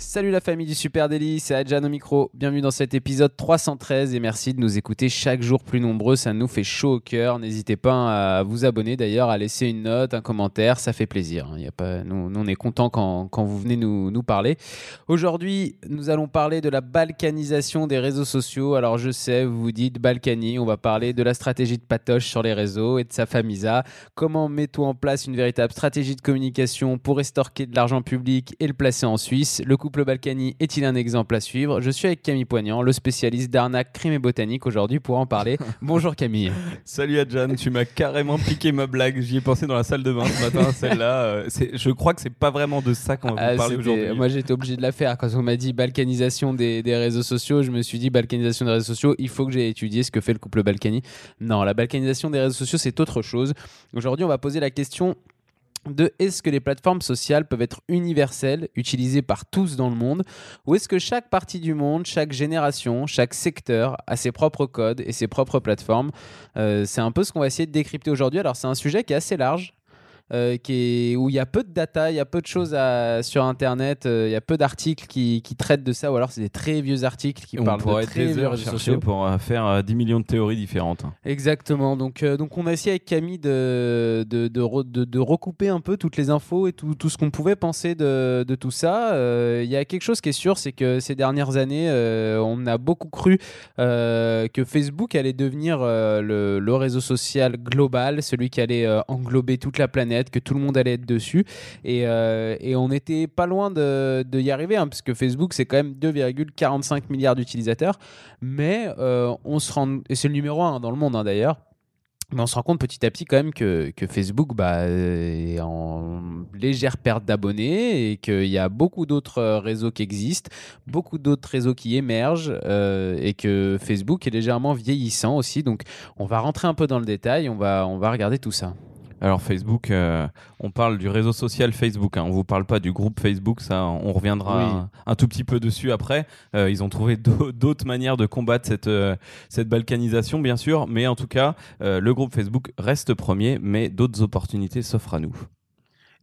Salut la famille du Super Daily, c'est Adjan au micro. Bienvenue dans cet épisode 313 et merci de nous écouter chaque jour plus nombreux. Ça nous fait chaud au cœur. N'hésitez pas à vous abonner d'ailleurs, à laisser une note, un commentaire. Ça fait plaisir. Il y a pas... nous, on est content quand, quand, vous venez nous, nous parler. Aujourd'hui, nous allons parler de la balkanisation des réseaux sociaux. Alors je sais, vous vous dites Balkany, on va parler de la stratégie de Patoche sur les réseaux et de sa famisa. Comment mettons en place une véritable stratégie de communication pour estorquer de l'argent public et le placer en Suisse? Couple Balkany est-il un exemple à suivre? Je suis avec Camille Poignant, le spécialiste d'arnaque, crime et botanique aujourd'hui pour en parler. Bonjour Camille. Salut Adjan, tu m'as carrément piqué ma blague. J'y ai pensé dans la salle de bain ce matin, celle-là. Euh, je crois que c'est pas vraiment de ça qu'on va Ah, parler aujourd'hui. Moi j'étais obligé de la faire. Quand on m'a dit balkanisation des, des réseaux sociaux, je me suis dit balkanisation des réseaux sociaux, il faut que j'ai étudié ce que fait le couple Balkany. Non, la balkanisation des réseaux sociaux, c'est autre chose. Aujourd'hui, on va poser la question de est-ce que les plateformes sociales peuvent être universelles, utilisées par tous dans le monde, ou est-ce que chaque partie du monde, chaque génération, chaque secteur a ses propres codes et ses propres plateformes? Euh, C'est un peu ce qu'on va essayer de décrypter aujourd'hui. Alors c'est un sujet qui est assez large. Euh, qui est, où il y a peu de data, il y a peu de choses à- sur Internet, euh, il y a peu d'articles qui, qui traitent de ça, ou alors c'est des très vieux articles qui on parlent de très des vieux sociaux. pour euh, faire euh, 10 millions de théories différentes. Exactement. Donc, euh, donc on a essayé avec Camille de, de, de, re- de- de recouper un peu toutes les infos et tout, tout ce qu'on pouvait penser de, tout ça. Il y a quelque chose qui est sûr, c'est que ces dernières années, on a beaucoup cru que Facebook allait devenir le, le réseau social global, celui qui allait englober toute la planète, que tout le monde allait être dessus. Et, euh, on n'était pas loin de, y arriver, hein, parce que Facebook, c'est quand même 2,45 milliards d'utilisateurs. Mais euh, on se rend, et c'est le numéro un dans le monde hein, d'ailleurs. Mais on se rend compte petit à petit quand même que, Facebook bah, euh, est en légère perte d'abonnés et qu'il y a beaucoup d'autres réseaux qui existent, beaucoup d'autres réseaux qui émergent et que Facebook est légèrement vieillissant aussi. Donc on va rentrer un peu dans le détail, on va, on va regarder tout ça. Alors Facebook, euh, on parle du réseau social Facebook, hein. on vous parle pas du groupe Facebook, ça on reviendra Oui. un, un tout petit peu dessus après. Euh, ils ont trouvé d'au- d'autres manières de combattre cette, euh, cette balkanisation bien sûr, mais en tout cas le groupe Facebook reste premier, mais d'autres opportunités s'offrent à nous.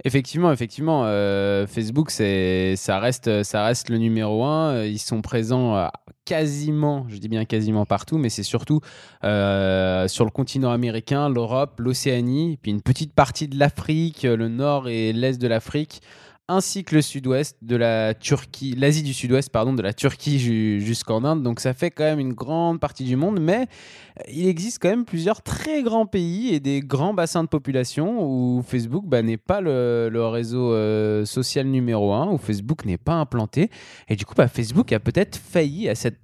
Effectivement, effectivement, euh, Facebook, ça reste, ça reste le numéro un. Euh, Ils sont présents euh, quasiment, je dis bien quasiment partout, mais c'est surtout sur le continent américain, l'Europe, l'Océanie, puis une petite partie de l'Afrique, le nord et l'est de l'Afrique, ainsi que le sud-ouest de la Turquie, l'Asie du sud-ouest, pardon, de la Turquie ju- jusqu'en Inde. Donc ça fait quand même une grande partie du monde, mais euh, il existe quand même plusieurs très grands pays et des grands bassins de population où Facebook bah, n'est pas le, le réseau euh, social numéro un, où Facebook n'est pas implanté. Et du coup, bah, Facebook a peut-être failli à cette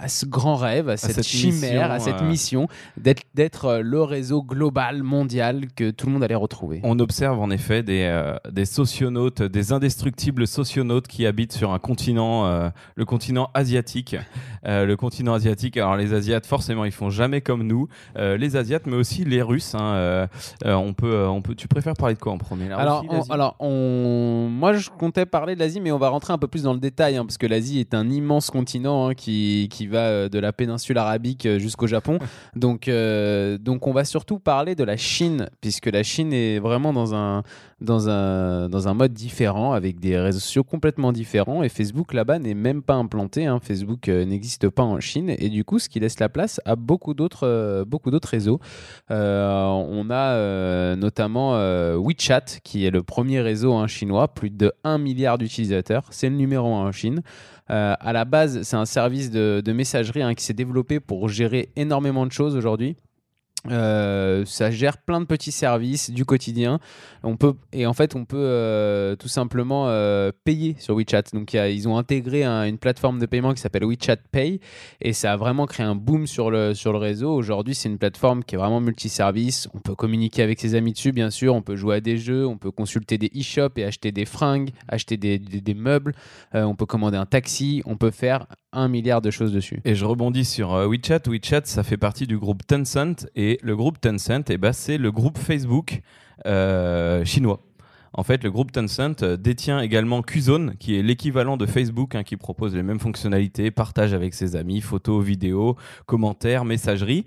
à ce grand rêve, à cette, cette chimère, mission, à cette euh, mission d'être euh, le réseau global, mondial que tout le monde allait retrouver. On observe en effet des, euh, des socionautes, des indestructibles socionautes qui habitent sur un continent, euh, le continent asiatique. Le continent asiatique, alors les Asiates, forcément, ils font jamais comme nous. Les Asiates, mais aussi les Russes. hein, on peut, on peut. Tu préfères parler de quoi en premier Alors, on- alors on... moi je comptais parler de l'Asie, mais on va rentrer un peu plus dans le détail, hein, parce que l'Asie est un immense continent hein, qui, qui va euh, de la péninsule arabique euh, jusqu'au Japon. donc, euh, donc on va surtout parler de la Chine, puisque la Chine est vraiment dans un, dans un, dans un mode différent, avec des réseaux sociaux complètement différents, et Facebook là-bas n'est même pas implanté. hein. Facebook euh, n'existe pas en Chine, et du coup ce qui laisse la place à beaucoup d'autres euh, beaucoup d'autres réseaux. On a notamment WeChat, qui est le premier réseau hein, chinois, plus de 1 milliard d'utilisateurs. C'est le numéro 1 en Chine. Euh, à la base, c'est un service de, messagerie hein, qui s'est développé pour gérer énormément de choses aujourd'hui. Euh, ça gère plein de petits services du quotidien. On peut et en fait on peut euh, tout simplement euh, payer sur WeChat. Donc ils ont intégré un- une plateforme de paiement qui s'appelle WeChat Pay et ça a vraiment créé un boom sur le sur le réseau. Aujourd'hui c'est une plateforme qui est vraiment multiservice. On peut communiquer avec ses amis dessus bien sûr. On peut jouer à des jeux. On peut consulter des e-shops et acheter des fringues, acheter des, des- meubles. On peut commander un taxi. On peut faire un milliard de choses dessus. Et je rebondis sur euh, WeChat. WeChat, ça fait partie du groupe Tencent. Et le groupe Tencent, eh ben, c'est le groupe Facebook euh, chinois. En fait, le groupe Tencent détient également Qzone, qui est l'équivalent de Facebook, hein, qui propose les mêmes fonctionnalités, partage avec ses amis, photos, vidéos, commentaires, messagerie.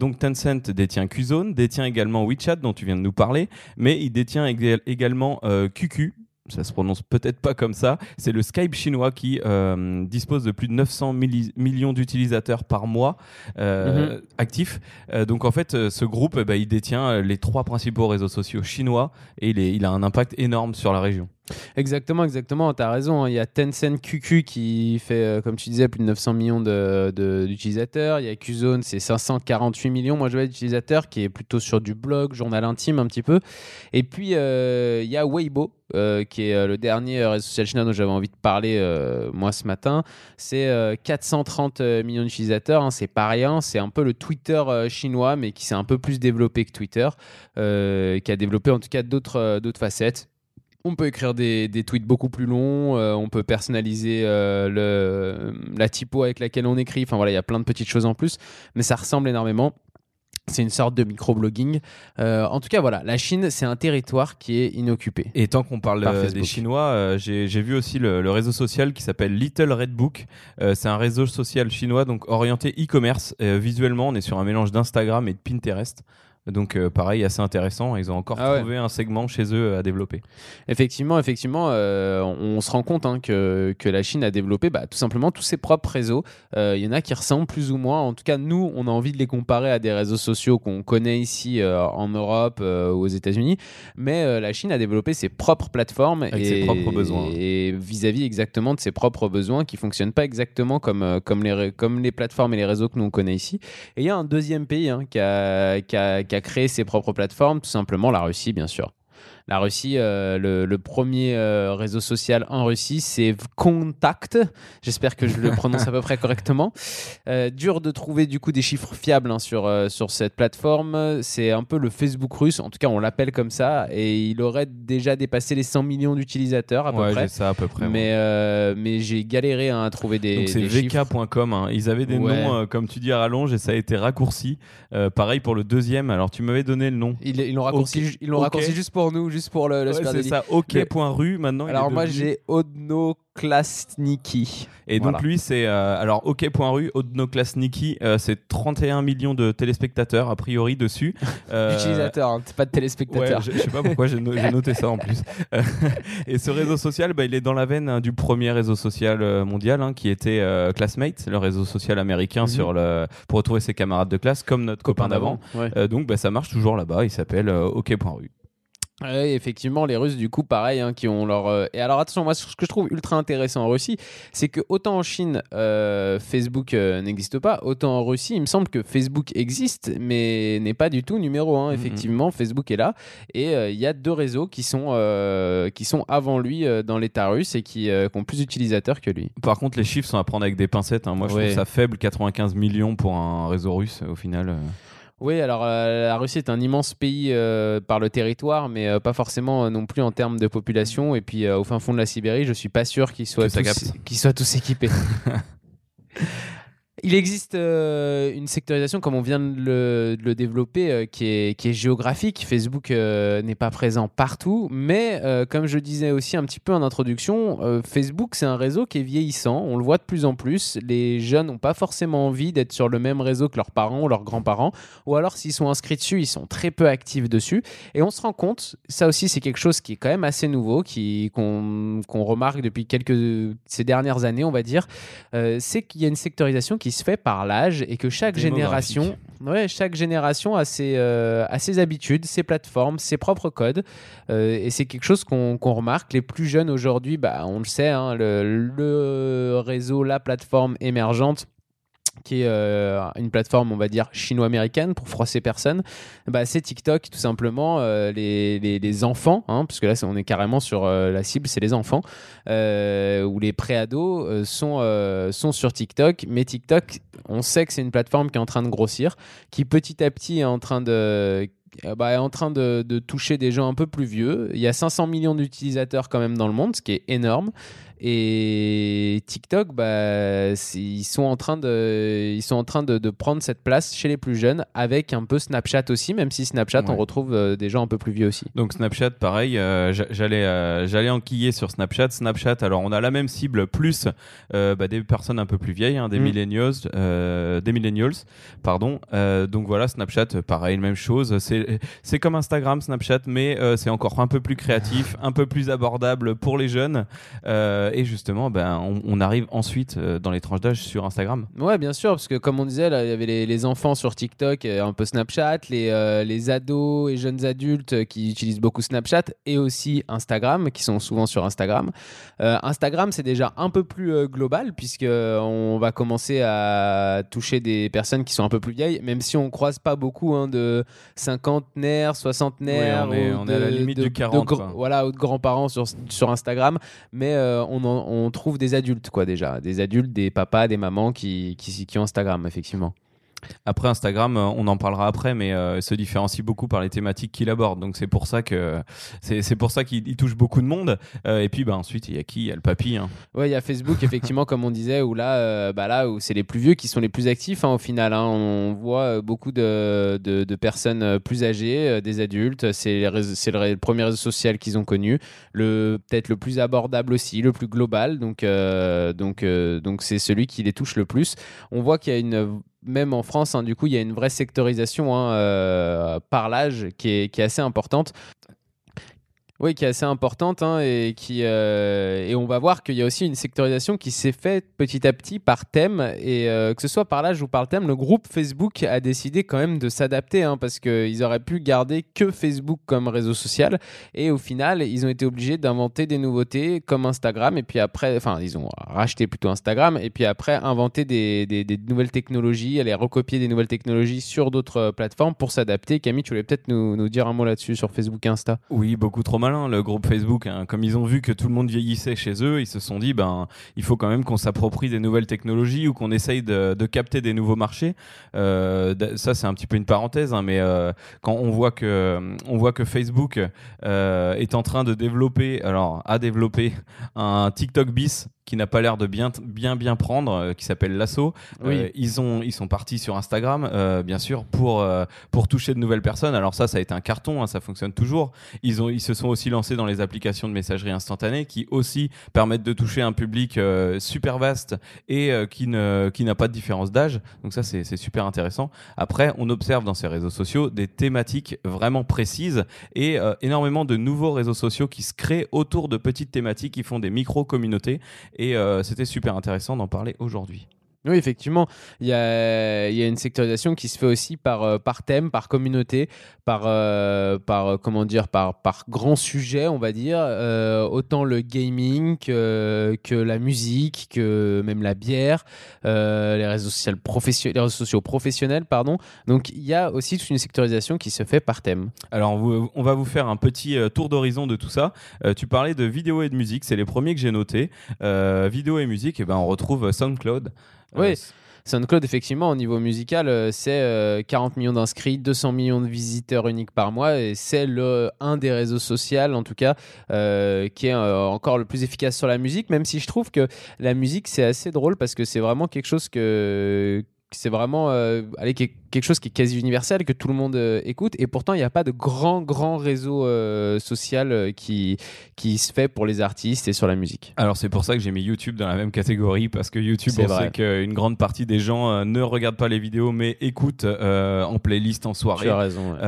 donc Tencent détient Qzone, détient également WeChat, dont tu viens de nous parler, mais il détient également QQ, ça se prononce peut-être pas comme ça, c'est le Skype chinois qui euh, dispose de plus de 900 millions d'utilisateurs par mois euh, mhm. actifs. Euh, donc en fait, ce groupe, eh ben, il détient les trois principaux réseaux sociaux chinois et il, il a un impact énorme sur la région. Exactement, exactement. Tu as raison. Hein. Il y a Tencent QQ qui fait, comme tu disais, plus de 900 millions d'utilisateurs. Il y a Qzone, c'est 548 millions. Moi, je vois d'utilisateurs qui est plutôt sur du blog, journal intime un petit peu. Et puis, il y a Weibo euh, qui est euh, le dernier réseau social chinois dont j'avais envie de parler euh, moi ce matin. C'est 430 millions d'utilisateurs, hein, c'est pas rien, c'est un peu le Twitter chinois, mais qui s'est un peu plus développé que Twitter, qui a développé en tout cas d'autres facettes. On peut écrire des, des, tweets beaucoup plus longs, on peut personnaliser le, la typo avec laquelle on écrit, enfin voilà, il y a plein de petites choses en plus, mais ça ressemble énormément. C'est une sorte de microblogging. Euh, en tout cas, voilà, la Chine, c'est un territoire qui est inoccupé. Et tant qu'on parle euh, des Chinois, euh, j'ai vu aussi le, réseau social qui s'appelle Little Red Book. c'est un réseau social chinois donc orienté e-commerce. visuellement, on est sur un mélange d'Instagram et de Pinterest. Donc euh, pareil, assez intéressant. Ils ont encore ah trouvé un segment chez eux à développer. Effectivement, effectivement, euh, on se rend compte hein, que, que, la Chine a développé bah, tout simplement tous ses propres réseaux. Euh, il y en a qui ressemblent plus ou moins. En tout cas, nous, on a envie de les comparer à des réseaux sociaux qu'on connaît ici en Europe ou aux États-Unis. Mais la Chine a développé ses propres plateformes et ses propres besoins. Et vis-à-vis exactement de ses propres besoins qui fonctionnent pas exactement comme, comme, les, comme les plateformes et les réseaux que nous on connaît ici. Et il y a un deuxième pays hein, qui a, qui a qui a créé ses propres plateformes, tout simplement la Russie, bien sûr. La Russie, euh, le, premier euh, réseau social en Russie, c'est Contact. J'espère que je le prononce à peu près correctement. Euh, dur de trouver du coup des chiffres fiables hein, sur, sur cette plateforme. C'est un peu le Facebook russe, en tout cas on l'appelle comme ça, et il aurait déjà dépassé les 100 millions d'utilisateurs à peu ouais, près. ça à peu près. Mais, mais j'ai galéré hein, à trouver des. Donc c'est vk.com. Hein. Ils avaient des noms, comme tu dis, à rallonge et ça a été raccourci. pareil pour le deuxième. Alors tu m'avais donné le nom. Ils l'ont raccourci, ils l'ont raccourci juste pour nous, juste pour le, le ouais, C'est ça, ok.ru maintenant. Alors moi j'ai Odno Klasniki. Et donc lui, c'est euh, alors OK.ru, Odnoklasniki, euh, c'est 31 millions de téléspectateurs a priori dessus. Euh, D'utilisateurs, hein, pas de téléspectateurs. je, sais pas pourquoi j'ai noté ça en plus. et ce réseau social, bah, il est dans la veine hein, du premier réseau social mondial hein, qui était Classmate, le réseau social américain mhm. sur le, pour retrouver ses camarades de classe comme notre copain, d'avant. donc bah, ça marche toujours là-bas, il s'appelle OK.ru. Oui, effectivement, les Russes, du coup, pareil, hein, qui ont leur. Euh, et alors, attention, moi, ce que je trouve ultra intéressant en Russie, c'est que autant en Chine, euh, Facebook euh, n'existe pas, autant en Russie, il me semble que Facebook existe, mais n'est pas du tout numéro un. Mm-hmm. Effectivement, Facebook est là. Et il y a deux réseaux qui sont, qui sont avant lui dans l'État russe et qui, ont plus d'utilisateurs que lui. Par contre, les chiffres sont à prendre avec des pincettes. Hein. Moi, je trouve ça faible, 95 millions pour un réseau russe, au final. Oui, alors euh, la Russie est un immense pays euh, par le territoire, mais euh, pas forcément non plus en termes de population. Et puis au fin fond de la Sibérie, je suis pas sûr qu'ils soient, qu'ils soient tous équipés. Il existe euh, une sectorisation, comme on vient de le, développer, euh, qui, est, géographique. Facebook euh, n'est pas présent partout, mais comme je disais aussi un petit peu en introduction, Facebook, c'est un réseau qui est vieillissant. On le voit de plus en plus. Les jeunes n'ont pas forcément envie d'être sur le même réseau que leurs parents ou leurs grands-parents, ou alors s'ils sont inscrits dessus, ils sont très peu actifs dessus. Et on se rend compte, ça aussi, c'est quelque chose qui est quand même assez nouveau, qu'on remarque depuis quelques ces dernières années, on va dire, c'est qu'il y a une sectorisation qui se fait par l'âge et que chaque génération, ouais, chaque génération a ses, euh, a ses habitudes, ses plateformes, ses propres codes. Euh, et c'est quelque chose qu'on remarque. Les plus jeunes aujourd'hui, bah, on le sait, hein, le, réseau, la plateforme émergente qui est euh, une plateforme, on va dire, chino-américaine pour froisser personne, bah, c'est TikTok, tout simplement. les, les, enfants, hein, parce que là, on est carrément sur la cible, c'est les enfants, ou les préados sont, sont sur TikTok. Mais TikTok, on sait que c'est une plateforme qui est en train de grossir, qui petit à petit est en train de bah, est en train de, toucher des gens un peu plus vieux. Il y a 500 millions d'utilisateurs quand même dans le monde, ce qui est énorme. Et TikTok, bah, ils sont en train de, ils sont en train de, de prendre cette place chez les plus jeunes avec un peu Snapchat aussi, même si Snapchat, on retrouve euh, des gens un peu plus vieux aussi. Donc Snapchat, pareil, euh, j'allais euh, j'allais enquiller sur Snapchat. Snapchat, alors on a la même cible, plus bah, des personnes un peu plus vieilles, hein, des Mm. millennials, des millennials, pardon. Donc voilà, Snapchat, pareil, même chose. C'est c'est comme Instagram, Snapchat, mais c'est encore un peu plus créatif, un peu plus abordable pour les jeunes. Euh, et justement, ben on, on arrive ensuite euh, dans les tranches d'âge sur Instagram. Ouais, bien sûr, parce que comme on disait, là, il y avait les, les enfants sur TikTok, et un peu Snapchat, les, euh, les ados et jeunes adultes euh, qui utilisent beaucoup Snapchat et aussi Instagram, qui sont souvent sur Instagram. Euh, Instagram, c'est déjà un peu plus euh, global, puisque on va commencer à toucher des personnes qui sont un peu plus vieilles, même si on croise pas beaucoup hein, de cinquantenaires, soixantenaires, Oui, on est- ou on est à la de- limite de- du de 40, gr- quoi. voilà, ou de grands-parents sur, sur Instagram, mais euh, on, trouve des adultes, quoi, déjà. Des adultes, des papas, des mamans qui, qui, qui ont Instagram, effectivement. Après Instagram, euh, on en parlera après, mais euh, se différencie beaucoup par les thématiques qu'il aborde. Donc c'est pour ça que c'est pour ça qu'il il touche beaucoup de monde. Euh, et puis bah ensuite il y a qui? Il y a le papy. hein. Ouais, il y a Facebook, effectivement, comme on disait, où là, euh, bah là où c'est les plus vieux qui sont les plus actifs, hein, au final. hein. On voit beaucoup de, de, de personnes plus âgées, des adultes. C'est le, premier réseau social qu'ils ont connu. Le Peut-être le plus abordable aussi, le plus global. Donc, donc, donc c'est celui qui les touche le plus. On voit qu'il y a une même en France, hein, du coup, il y a une vraie sectorisation hein, euh, par l'âge qui est, qui est assez importante. Oui, qui est assez importante hein, et qui euh, et on va voir qu'il y a aussi une sectorisation qui s'est faite petit à petit par thème et euh, que ce soit par l'âge ou par le thème, le groupe Facebook a décidé quand même de s'adapter hein, parce qu'ils auraient pu garder que Facebook comme réseau social et au final ils ont été obligés d'inventer des nouveautés comme Instagram et puis après, enfin ils ont racheté plutôt Instagram et puis après inventer des, nouvelles technologies, aller recopier des nouvelles technologies sur d'autres plateformes pour s'adapter. Camille, tu voulais peut-être nous, nous dire un mot là-dessus sur Facebook et Insta? Oui, beaucoup trop malin le groupe Facebook. hein. Comme ils ont vu que tout le monde vieillissait chez eux, ils se sont dit ben il faut quand même qu'on s'approprie des nouvelles technologies ou qu'on essaye de, de capter des nouveaux marchés. Euh, ça c'est un petit peu une parenthèse, hein, mais euh, quand on voit que on voit que Facebook euh, est en train de développer, alors a développé un TikTok bis qui n'a pas l'air de bien bien bien prendre, euh, qui s'appelle Lasso. Oui. Euh, ils ont ils sont partis sur Instagram, euh, bien sûr, pour pour toucher de nouvelles personnes. Alors ça, ça a été un carton, hein, ça fonctionne toujours. Ils ont ils se sont aussi lancés dans les applications de messagerie instantanée qui aussi permettent de toucher un public euh, super vaste et euh, qui ne qui n'a pas de différence d'âge. Donc ça, c'est super intéressant. Après, on observe dans ces réseaux sociaux des thématiques vraiment précises et euh, énormément de nouveaux réseaux sociaux qui se créent autour de petites thématiques qui font des micro communautés et c'était super intéressant d'en parler aujourd'hui. Oui, effectivement, il y a, une sectorisation qui se fait aussi par, euh, thème, par communauté, par, euh, euh, comment dire, par, par grand sujet, on va dire. Autant le gaming que, la musique, que même la bière, les, réseaux sociaux professionnels, pardon. Donc il y a aussi toute une sectorisation qui se fait par thème. Alors, on va vous faire un petit tour d'horizon de tout ça. Tu parlais de vidéo et de musique, c'est les premiers que j'ai notés. Vidéo et musique, et ben, on retrouve SoundCloud. Euh, Oui. SoundCloud, effectivement, au niveau musical, euh, c'est euh, 40 millions d'inscrits, 200 millions de visiteurs uniques par mois, et c'est le un des réseaux sociaux, en tout cas, euh, qui est euh, encore le plus efficace sur la musique, même si je trouve que la musique, c'est assez drôle parce que c'est vraiment quelque chose que c'est vraiment euh, allez, que- quelque chose qui est quasi universel que tout le monde euh, écoute et pourtant il n'y a pas de grand grand réseau euh, social qui qui se fait pour les artistes et sur la musique. Alors c'est pour ça que j'ai mis YouTube dans la même catégorie parce que YouTube, C'est on vrai. sait qu'une grande partie des gens ne regardent pas les vidéos mais écoutent en playlist en soirée. Tu as raison. ouais.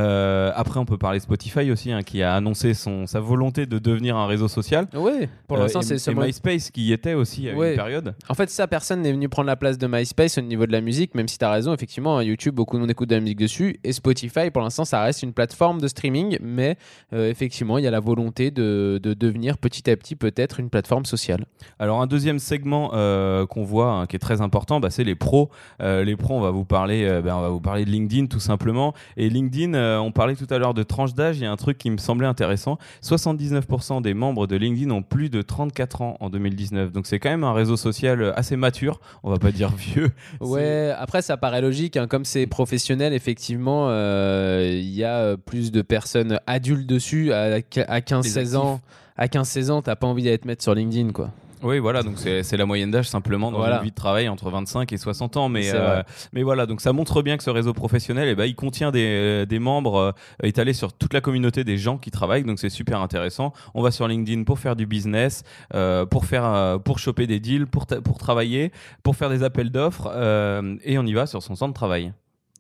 Après, on peut parler Spotify aussi, hein, qui a annoncé son, sa volonté de devenir un réseau social. Ouais, pour l'instant c'est seulement MySpace qui y était aussi à Ouais. une période. En fait, ça, personne n'est venu prendre la place de MySpace au niveau de la musique, même si tu as raison, effectivement, hein, YouTube, beaucoup de monde écoute de la musique dessus. Et Spotify, pour l'instant, ça reste une plateforme de streaming, mais euh, effectivement, il y a la volonté de, de devenir petit à petit peut-être une plateforme sociale. Alors un deuxième segment euh, qu'on voit hein, qui est très important, bah, c'est les pros. Euh, les pros, on va vous parler, ben, on va vous parler de LinkedIn tout simplement. Et LinkedIn, on parlait tout à l'heure de tranche d'âge. Il y a un truc qui me semblait intéressant. 79% des membres de LinkedIn ont plus de 34 ans en 2019. Donc c'est quand même un réseau social assez mature. On va pas dire vieux. Ouais, après, ça paraît logique, hein, comme c'est professionnel, effectivement, euh, il y a euh, plus de personnes adultes dessus à, à 15-16 actifs. ans. À 15-16 ans, t'as pas envie d'être mettre sur LinkedIn, quoi. Oui, voilà, donc c'est la moyenne d'âge simplement dans Voilà. une vie de travail entre 25 et 60 ans. Mais, euh, mais voilà, donc ça montre bien que ce réseau professionnel, eh ben, il contient des, des membres euh, étalés sur toute la communauté des gens qui travaillent, donc c'est super intéressant. On va sur LinkedIn pour faire du business, euh, pour, faire, euh, pour choper des deals, pour, pour travailler, pour faire des appels d'offres, euh, et on y va sur son centre de travail.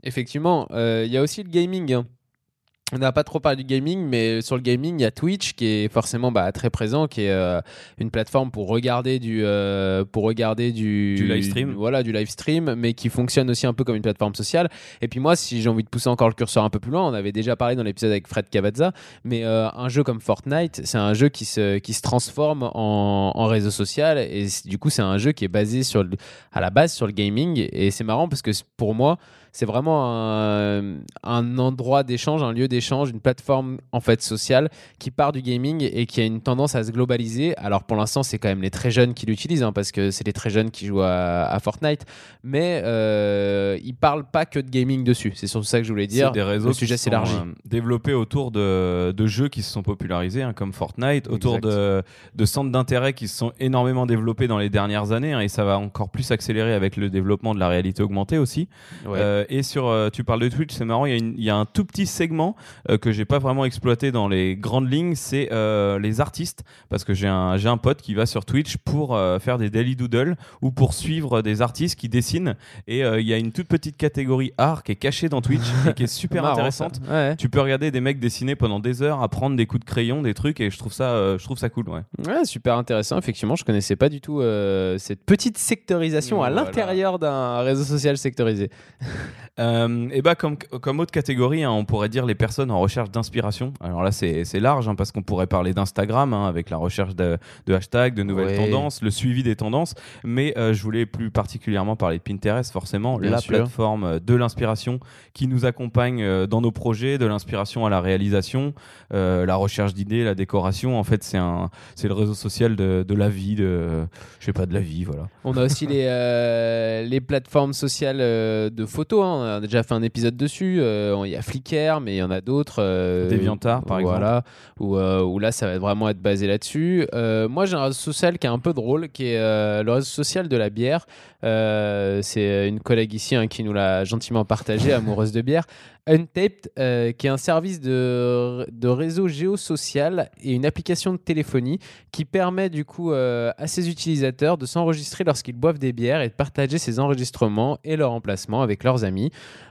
Effectivement, euh, il y a aussi le gaming. hein. On n'a pas trop parlé du gaming, mais sur le gaming, il y a Twitch qui est forcément bah, très présent, qui est euh, une plateforme pour regarder du, euh, pour regarder du, Du live stream. voilà, du live stream, mais qui fonctionne aussi un peu comme une plateforme sociale. Et puis moi, si j'ai envie de pousser encore le curseur un peu plus loin, on avait déjà parlé dans l'épisode avec Fred Cavazza, mais euh, un jeu comme Fortnite, c'est un jeu qui se, qui se transforme en, en réseau social, et du coup, c'est un jeu qui est basé sur, le- à la base sur le gaming, et c'est marrant parce que pour moi, c'est vraiment un, un endroit d'échange, un lieu d'échange, une plateforme en fait sociale qui part du gaming et qui a une tendance à se globaliser. Alors pour l'instant, c'est quand même les très jeunes qui l'utilisent hein, parce que c'est les très jeunes qui jouent à, à Fortnite, mais euh, ils parlent pas que de gaming dessus. C'est surtout ça que je voulais dire. Des réseaux le sujet s'élargit. euh, développés autour de, de jeux qui se sont popularisés, hein, comme Fortnite, autour de, de centres d'intérêt qui se sont énormément développés dans les dernières années, hein, et ça va encore plus accélérer avec le développement de la réalité augmentée aussi. Ouais. Euh, et sur, euh, tu parles de Twitch, c'est marrant, il y, a y un tout petit segment euh, que j'ai pas vraiment exploité dans les grandes lignes, c'est euh, les artistes, parce que j'ai un, un pote qui va sur Twitch pour euh, faire des daily doodles ou pour suivre des artistes qui dessinent, et euh, il y a une toute petite catégorie art qui est cachée dans Twitch et qui est super Marrant, intéressante. Ouais. Tu peux regarder des mecs dessiner pendant des heures, apprendre des coups de crayon, des trucs, et je trouve ça, euh, je trouve ça cool, ouais. Ouais, super intéressant. Effectivement, je connaissais pas du tout euh, cette petite sectorisation à Voilà. l'intérieur d'un réseau social sectorisé. Euh, et bah comme, comme autre catégorie, hein, on pourrait dire les personnes en recherche d'inspiration. Alors là, c'est large hein, parce qu'on pourrait parler d'Instagram hein, avec la recherche de, de hashtags, de nouvelles Ouais. tendances, le suivi des tendances. Mais euh, je voulais plus particulièrement parler de Pinterest, forcément, Bien la sûr. plateforme euh, de l'inspiration qui nous accompagne euh, dans nos projets, de l'inspiration à la réalisation, la recherche d'idées, la décoration. En fait, c'est un, c'est le réseau social de, de la vie, de, je sais pas, de la vie, voilà. On a aussi les, les plateformes sociales de photos. Hein. On a déjà fait un épisode dessus. Euh, Il y a Flickr, mais il y en a d'autres. euh, DeviantArt, par voilà, Où, euh, où là, ça va vraiment être basé là-dessus. Euh, moi, j'ai un réseau social qui est un peu drôle, qui est le réseau social de la bière. C'est une collègue ici hein, qui nous l'a gentiment partagé, amoureuse de bière. Untaped, euh, qui est un service de, de réseau géosocial et une application de téléphonie qui permet du coup euh, à ses utilisateurs de s'enregistrer lorsqu'ils boivent des bières et de partager ces enregistrements et leur emplacement avec leurs amis.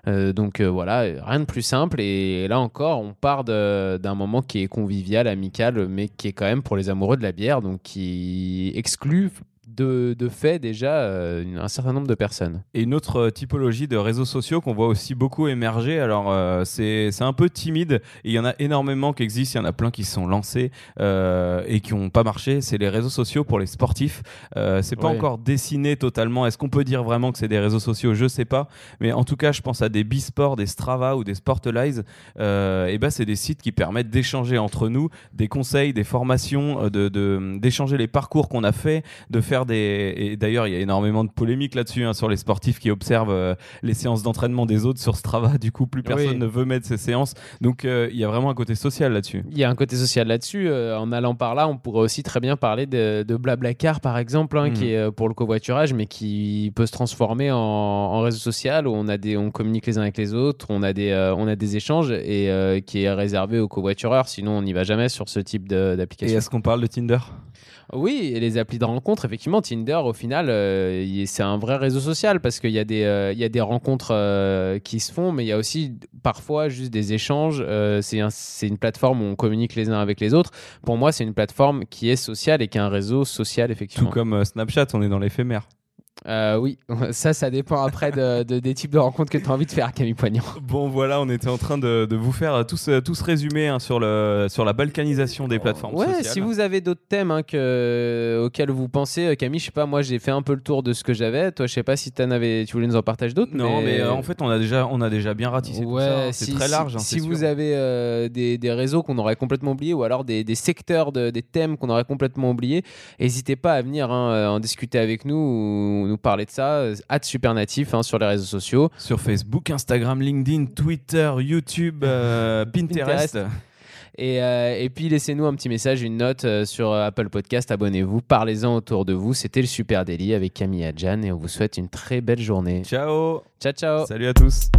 Euh, donc euh, voilà, rien de plus simple. Et là encore, on part d'un moment qui est convivial, amical, mais qui est quand même pour les amoureux de la bière, donc qui exclut de, de fait déjà euh, un certain nombre de personnes. Et une autre euh, typologie de réseaux sociaux qu'on voit aussi beaucoup émerger. Alors, euh, c'est un peu timide. Il y en a énormément qui existent. Il y en a plein qui se sont lancés euh, et qui n'ont pas marché. C'est les réseaux sociaux pour les sportifs. C'est pas Ouais. encore dessiné totalement. Est-ce qu'on peut dire vraiment que c'est des réseaux sociaux? Je sais pas. Mais en tout cas, je pense à des Bisport, des Strava ou des Sportlize. Euh, et ben, c'est des sites qui permettent d'échanger entre nous des conseils, des formations, de- de- d'échanger les parcours qu'on a fait, de faire Et d'ailleurs, il y a énormément de polémiques là-dessus hein, sur les sportifs qui observent euh, les séances d'entraînement des autres sur Strava. Du coup, plus personne Oui. ne veut mettre ces séances. Donc, euh, il y a vraiment un côté social là-dessus. Il y a un côté social là-dessus. Euh, en allant par là, on pourrait aussi très bien parler de, de Blablacar, par exemple, hein, Mm. qui est pour le covoiturage, mais qui peut se transformer en, en réseau social où on, a des, on communique les uns avec les autres, on a des, on a des échanges et qui est réservé aux covoitureurs. Sinon, on n'y va jamais sur ce type de- Et d'application. est-ce qu'on parle de Tinder? Oui, et les applis de rencontres, effectivement, Tinder, au final, euh, c'est un vrai réseau social parce qu'il y, a des, euh, y a des rencontres euh, qui se font, mais il y a aussi parfois juste des échanges. C'est un- c'est une plateforme où on communique les uns avec les autres. Pour moi, c'est une plateforme qui est sociale et qui est un réseau social, Tout effectivement. comme euh, Snapchat, on est dans l'éphémère. Euh, oui, ça, ça dépend après de, de- des types de rencontres que tu as envie de faire, Camille Poignant. Bon, voilà, on était en train de, de vous faire euh, tous, euh, tous résumer hein, sur, le, sur la balkanisation des plateformes Ouais, sociales. si vous avez d'autres thèmes hein, que, auxquels vous pensez, Camille, je sais pas, moi j'ai fait un peu le tour de ce que j'avais. Toi, je sais pas si en avais, tu voulais nous en partager d'autres. Non, mais, euh, en fait, on a déjà, on a déjà bien ratissé tout ça. hein. C'est très large. Si, vous avez euh, des, des réseaux qu'on aurait complètement oubliés ou alors des, des secteurs, de- des thèmes qu'on aurait complètement oubliés, n'hésitez pas à venir en discuter avec nous ou nous parler de ça. Hâte Supernatif hein, sur les réseaux sociaux. Sur Facebook, Instagram, LinkedIn, Twitter, YouTube, euh, Pinterest. Pinterest. Et, euh, et puis laissez-nous un petit message, une note euh, sur euh, Apple Podcast. Abonnez-vous, parlez-en autour de vous. C'était le Super Daily avec Camille Adjan et on vous souhaite une très belle journée. Ciao Ciao, ciao. Salut à tous